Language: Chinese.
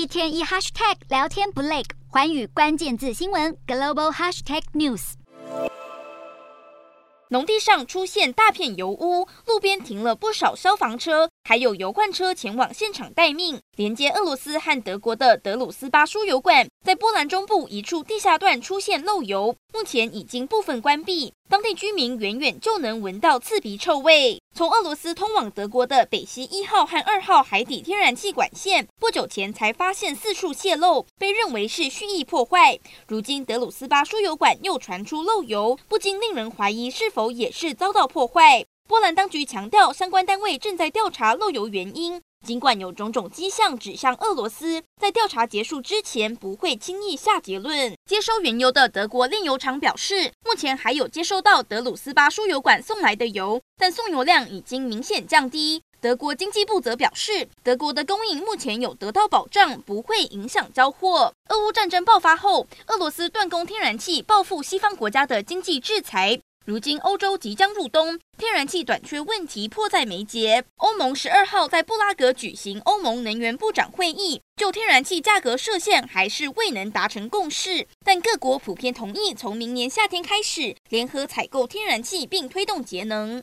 一天一 hashtag 聊天不累，环宇关键字新闻 global hashtag news。农地上出现大片油污，路边停了不少消防车，还有油罐车前往现场待命。连接俄罗斯和德国的德鲁斯巴输油管，在波兰中部一处地下段出现漏油，目前已经部分关闭。当地居民远远就能闻到刺鼻臭味。从俄罗斯通往德国的北溪一号和二号海底天然气管线，不久前才发现四处泄漏，被认为是蓄意破坏。如今德鲁斯巴输油管又传出漏油，不禁令人怀疑是否也是遭到破坏。波兰当局强调，相关单位正在调查漏油原因。尽管有种种迹象指向俄罗斯，在调查结束之前不会轻易下结论。接收原油的德国炼油厂表示，目前还有接收到德鲁斯巴输油管送来的油，但送油量已经明显降低。德国经济部则表示，德国的供应目前有得到保障，不会影响交货。俄乌战争爆发后，俄罗斯断供天然气，报复西方国家的经济制裁。如今欧洲即将入冬，天然气短缺问题迫在眉睫。欧盟十二号在布拉格举行欧盟能源部长会议，就天然气价格设限还是未能达成共识，但各国普遍同意从明年夏天开始联合采购天然气，并推动节能。